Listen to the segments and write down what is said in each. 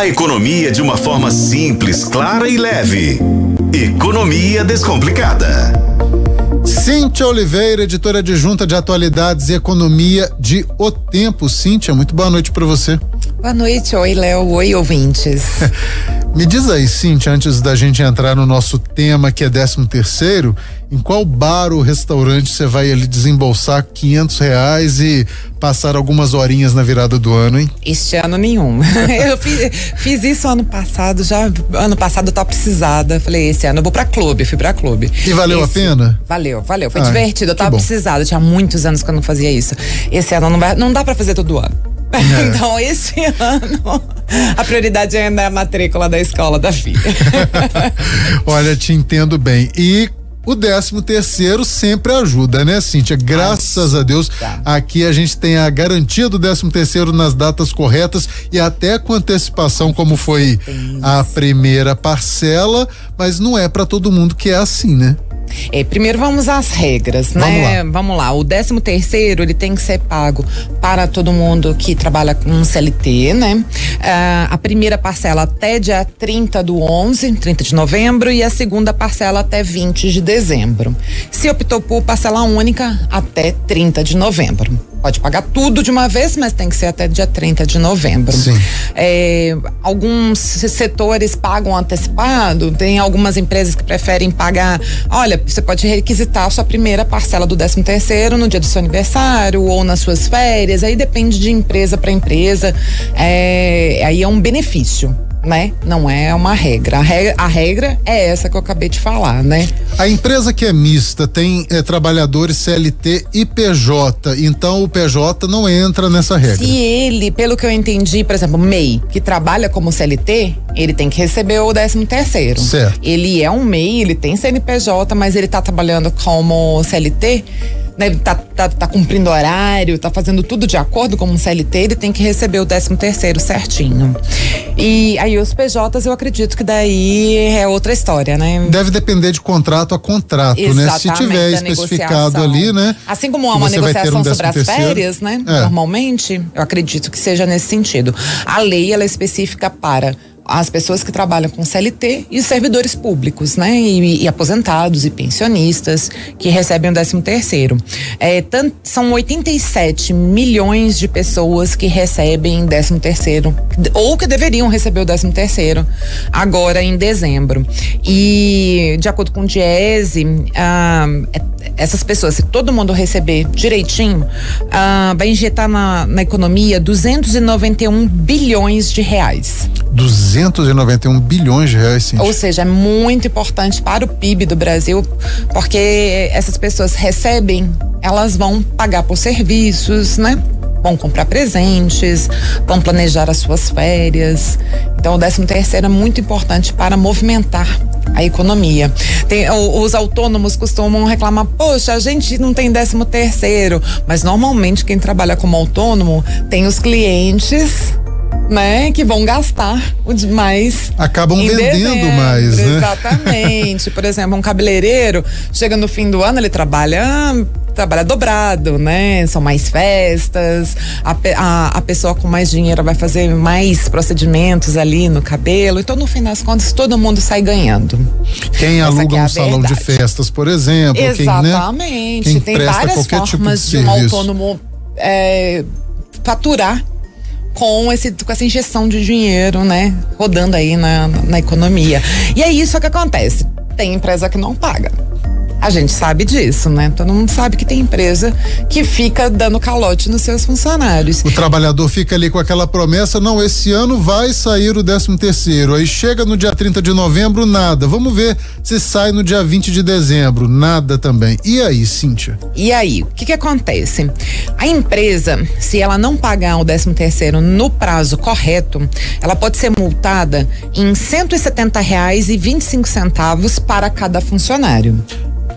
A economia de uma forma simples, clara e leve. Economia Descomplicada. Cíntia Oliveira, editora adjunta de atualidades e economia de O Tempo. Cíntia, muito boa noite para você. Boa noite, oi Léo, oi ouvintes. Me diz aí, Cintia, antes da gente entrar no nosso tema que é 13 terceiro, em qual bar ou restaurante você vai ali desembolsar quinhentos reais e passar algumas horinhas na virada do ano, hein? Este ano nenhum. eu fiz, fiz, isso ano passado, já ano passado eu tava precisada. Falei, esse ano eu vou pra clube, fui pra clube. E valeu esse, a pena? Valeu, valeu. Foi ah, divertido, eu tava precisada, tinha muitos anos que eu não fazia isso. Esse ano não, vai, não dá para fazer todo ano. É. Então, esse ano, a prioridade ainda é a matrícula da escola da filha. Olha, te entendo bem. E o décimo terceiro sempre ajuda, né, Cíntia? Graças Ai, a Deus, tá. aqui a gente tem a garantia do décimo terceiro nas datas corretas e até com antecipação, como foi a primeira parcela, mas não é para todo mundo que é assim, né? É, primeiro vamos às regras, vamos né? Lá. Vamos lá. O 13 terceiro ele tem que ser pago para todo mundo que trabalha com CLT, né? Ah, a primeira parcela até dia 30 do 11, 30 de novembro, e a segunda parcela até 20 de dezembro. Se optou por parcela única, até 30 de novembro. Pode pagar tudo de uma vez, mas tem que ser até dia 30 de novembro. Sim. É, alguns setores pagam antecipado, tem algumas empresas que preferem pagar. Olha, você pode requisitar a sua primeira parcela do 13 terceiro no dia do seu aniversário ou nas suas férias. Aí depende de empresa para empresa. É, aí é um benefício né? Não é uma regra. A, regra. a regra é essa que eu acabei de falar, né? A empresa que é mista tem é, trabalhadores CLT e PJ, então o PJ não entra nessa regra. Se ele, pelo que eu entendi, por exemplo, MEI, que trabalha como CLT, ele tem que receber o 13 terceiro. Certo. Ele é um MEI, ele tem CNPJ, mas ele tá trabalhando como CLT, né, tá, tá, tá cumprindo horário, tá fazendo tudo de acordo com um CLT, ele tem que receber o 13 terceiro certinho. E aí os PJs, eu acredito que daí é outra história, né? Deve depender de contrato a contrato, Exatamente, né? Se tiver especificado ali, né? Assim como há uma negociação um sobre as férias, né? É. Normalmente, eu acredito que seja nesse sentido. A lei, ela é específica para as pessoas que trabalham com CLT e servidores públicos, né? E, e aposentados e pensionistas que recebem o 13 terceiro. É, tant, são 87 milhões de pessoas que recebem 13 terceiro ou que deveriam receber o 13 terceiro agora em dezembro. E de acordo com o Diese, ah, essas pessoas, se todo mundo receber direitinho, ah, vai injetar na, na economia 291 bilhões de reais. 291 bilhões de reais, sim. Ou seja, é muito importante para o PIB do Brasil, porque essas pessoas recebem, elas vão pagar por serviços, né? Vão comprar presentes, vão planejar as suas férias. Então, o 13 terceiro é muito importante para movimentar a economia. Tem, os autônomos costumam reclamar, poxa, a gente não tem 13 terceiro, mas normalmente quem trabalha como autônomo tem os clientes né, que vão gastar o demais. Acabam vendendo dezembro, mais, né? Exatamente. Por exemplo, um cabeleireiro chega no fim do ano, ele trabalha trabalha dobrado, né? São mais festas, a, a, a, pessoa com mais dinheiro vai fazer mais procedimentos ali no cabelo. Então, no fim das contas, todo mundo sai ganhando. Quem Essa aluga é um salão de festas, por exemplo. Exatamente. Quem, né? Quem Tem várias tipo formas tipo de, de, um autônomo é, faturar com, esse, com essa injeção de dinheiro, né? Rodando aí na, na economia. E é isso que acontece. Tem empresa que não paga. A gente sabe disso, né? Todo mundo sabe que tem empresa que fica dando calote nos seus funcionários. O trabalhador fica ali com aquela promessa, não, esse ano vai sair o 13 terceiro. Aí chega no dia 30 de novembro, nada. Vamos ver se sai no dia 20 de dezembro, nada também. E aí, Cíntia? E aí, o que que acontece? A empresa, se ela não pagar o 13 terceiro no prazo correto, ela pode ser multada em 170 reais e 25 centavos para cada funcionário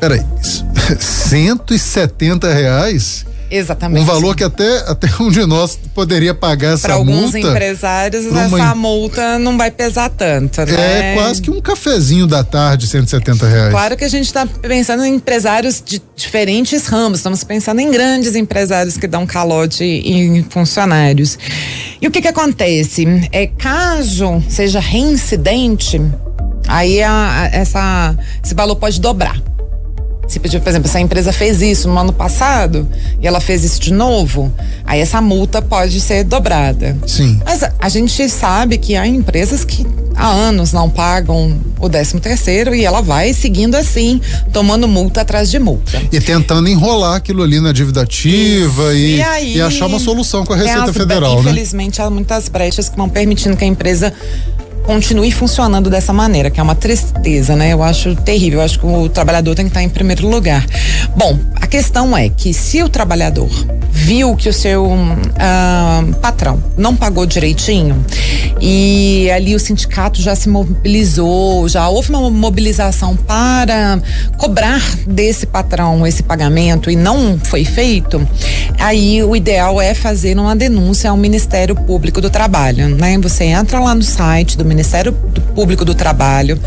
peraí, 170 reais? Exatamente. Um valor que até, até um de nós poderia pagar essa pra multa. Para alguns empresários, uma... essa multa não vai pesar tanto, é né? É quase que um cafezinho da tarde, 170 reais. Claro que a gente está pensando em empresários de diferentes ramos, estamos pensando em grandes empresários que dão calote em funcionários. E o que que acontece? É caso seja reincidente, aí a, a, essa, esse valor pode dobrar. Se, por exemplo, se a empresa fez isso no ano passado e ela fez isso de novo, aí essa multa pode ser dobrada. Sim. Mas a, a gente sabe que há empresas que há anos não pagam o 13 terceiro e ela vai seguindo assim, tomando multa atrás de multa. E tentando enrolar aquilo ali na dívida ativa e, e, aí, e achar uma solução com a Receita as, Federal, infelizmente, né? Infelizmente, há muitas brechas que vão permitindo que a empresa continue funcionando dessa maneira, que é uma tristeza, né? Eu acho terrível. Eu acho que o trabalhador tem que estar em primeiro lugar. Bom, a questão é que se o trabalhador viu que o seu uh, patrão não pagou direitinho e ali o sindicato já se mobilizou, já houve uma mobilização para cobrar desse patrão esse pagamento e não foi feito, aí o ideal é fazer uma denúncia ao Ministério Público do Trabalho, né? Você entra lá no site do Ministério Público do Trabalho,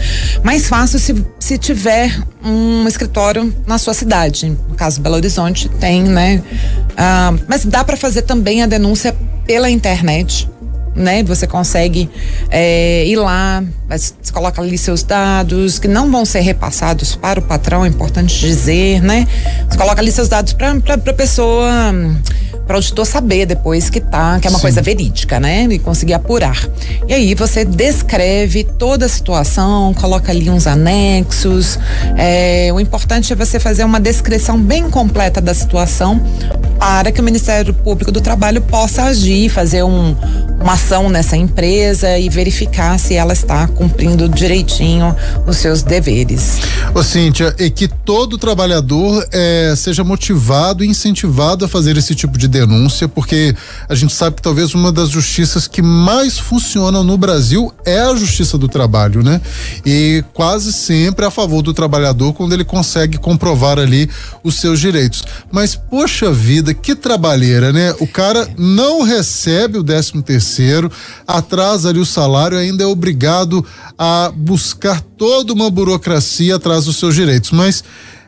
mais fácil se, se tiver um escritório na sua cidade. No caso, Belo Horizonte tem, né? Ah, mas dá para fazer também a denúncia pela internet. Né? Você consegue é, ir lá, você coloca ali seus dados que não vão ser repassados para o patrão, é importante dizer, né? Você coloca ali seus dados para a pessoa para o auditor saber depois que tá, que é uma Sim. coisa verídica, né? E conseguir apurar. E aí você descreve toda a situação, coloca ali uns anexos. É, o importante é você fazer uma descrição bem completa da situação para que o Ministério Público do Trabalho possa agir, fazer um, uma ação nessa empresa e verificar se ela está cumprindo direitinho os seus deveres. Ô Cíntia, e que todo trabalhador é, seja motivado e incentivado a fazer esse tipo de denúncia, porque a gente sabe que talvez uma das justiças que mais funcionam no Brasil é a justiça do trabalho, né? E quase sempre a favor do trabalhador quando ele consegue comprovar ali os seus direitos. Mas, poxa vida, que trabalheira, né? O cara não recebe o décimo terceiro, atrasa ali o salário, ainda é obrigado a buscar toda uma burocracia atrás dos seus direitos. Mas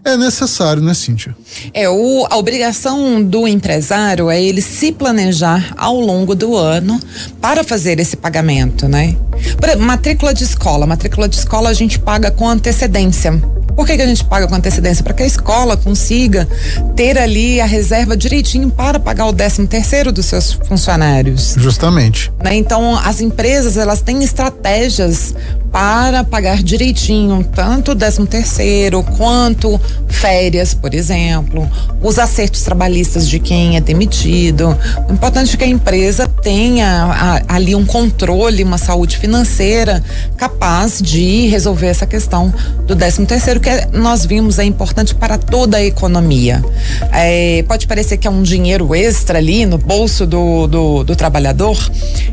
é necessário, né, Cíntia? É, o, a obrigação do empresário é ele se planejar ao longo do ano para fazer esse pagamento, né? Por matrícula de escola. Matrícula de escola a gente paga com antecedência. Por que, que a gente paga com antecedência? Para que a escola consiga ter ali a reserva direitinho para pagar o 13 terceiro dos seus funcionários. Justamente. Né? Então, as empresas elas têm estratégias para pagar direitinho tanto o 13 terceiro quanto férias, por exemplo, os acertos trabalhistas de quem é demitido. O importante é que a empresa tenha a, ali um controle, uma saúde financeira capaz de resolver essa questão do 13 terceiro, que é, nós vimos é importante para toda a economia. É, pode parecer que é um dinheiro extra ali no bolso do, do, do trabalhador,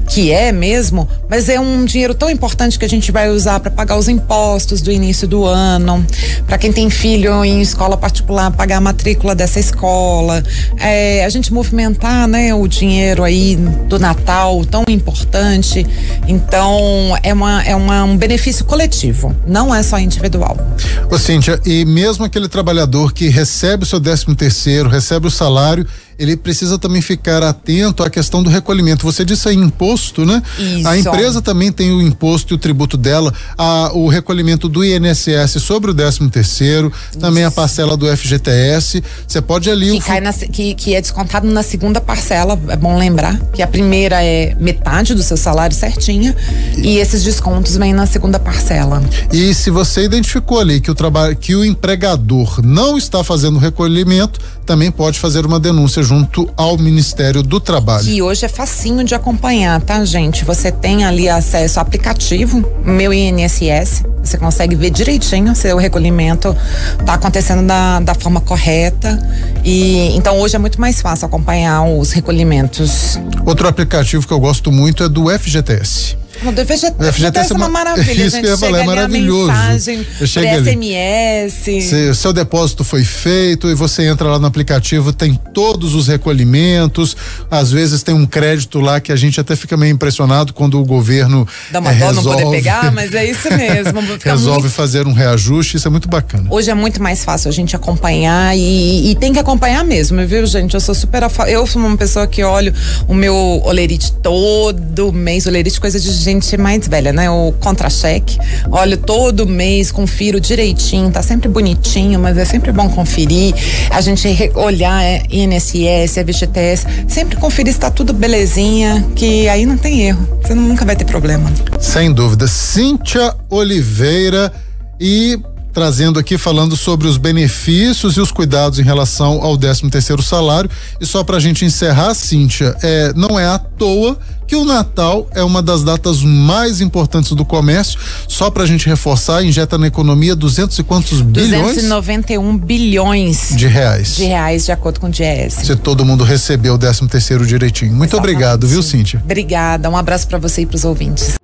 que é mesmo, mas é um dinheiro tão importante que a gente vai usar para pagar os impostos do início do ano, para quem tem filho em escola particular, pagar a matrícula dessa escola, é, a gente movimentar, né, o dinheiro aí do Natal tão importante. Então, é, uma, é uma, um benefício coletivo, não é só individual. Ô, Cíntia, e mesmo aquele trabalhador que recebe o seu décimo terceiro, recebe o salário ele precisa também ficar atento à questão do recolhimento. Você disse aí imposto, né? Isso. A empresa também tem o imposto e o tributo dela, a, o recolhimento do INSS sobre o 13 terceiro, também a parcela do FGTS. Você pode ali que, cai na, que, que é descontado na segunda parcela, é bom lembrar que a primeira é metade do seu salário certinha e, e esses descontos vêm na segunda parcela. E se você identificou ali que o trabalho que o empregador não está fazendo o recolhimento, também pode fazer uma denúncia junto ao Ministério do Trabalho. Que hoje é facinho de acompanhar, tá, gente? Você tem ali acesso ao aplicativo Meu INSS. Você consegue ver direitinho se o recolhimento está acontecendo da, da forma correta. E então hoje é muito mais fácil acompanhar os recolhimentos. Outro aplicativo que eu gosto muito é do FGTS. O FGTS, FGTS é uma maravilha. Isso que eu ia falar, é maravilhoso. Mensagem SMS. Se, seu depósito foi feito e você entra lá no aplicativo, tem todos os recolhimentos. Às vezes tem um crédito lá que a gente até fica meio impressionado quando o governo dá uma é, dó resolve, não poder pegar, mas é isso mesmo. resolve muito... fazer um reajuste, isso é muito bacana. Hoje é muito mais fácil a gente acompanhar e, e tem que acompanhar mesmo, viu, gente? Eu sou super eu sou uma pessoa que olho o meu olerite todo mês, olerite coisa de gente mais velha, né? O contra-cheque. Olho todo mês, confiro direitinho, tá sempre bonitinho, mas é sempre bom conferir. A gente olhar é, INSS, FGTS, sempre conferir se tá tudo belezinha, que aí não tem erro. Você nunca vai ter problema. Sem dúvida. Cíntia Oliveira e trazendo aqui falando sobre os benefícios e os cuidados em relação ao 13 terceiro salário. E só para a gente encerrar, Cíntia, é, não é à toa que o Natal é uma das datas mais importantes do comércio. Só para a gente reforçar, injeta na economia duzentos e quantos bilhões? 291 bilhões de reais. De reais, de acordo com o DIES. Se todo mundo recebeu o 13 terceiro direitinho. Muito Exatamente. obrigado, viu, Cíntia? Obrigada. Um abraço para você e para os ouvintes.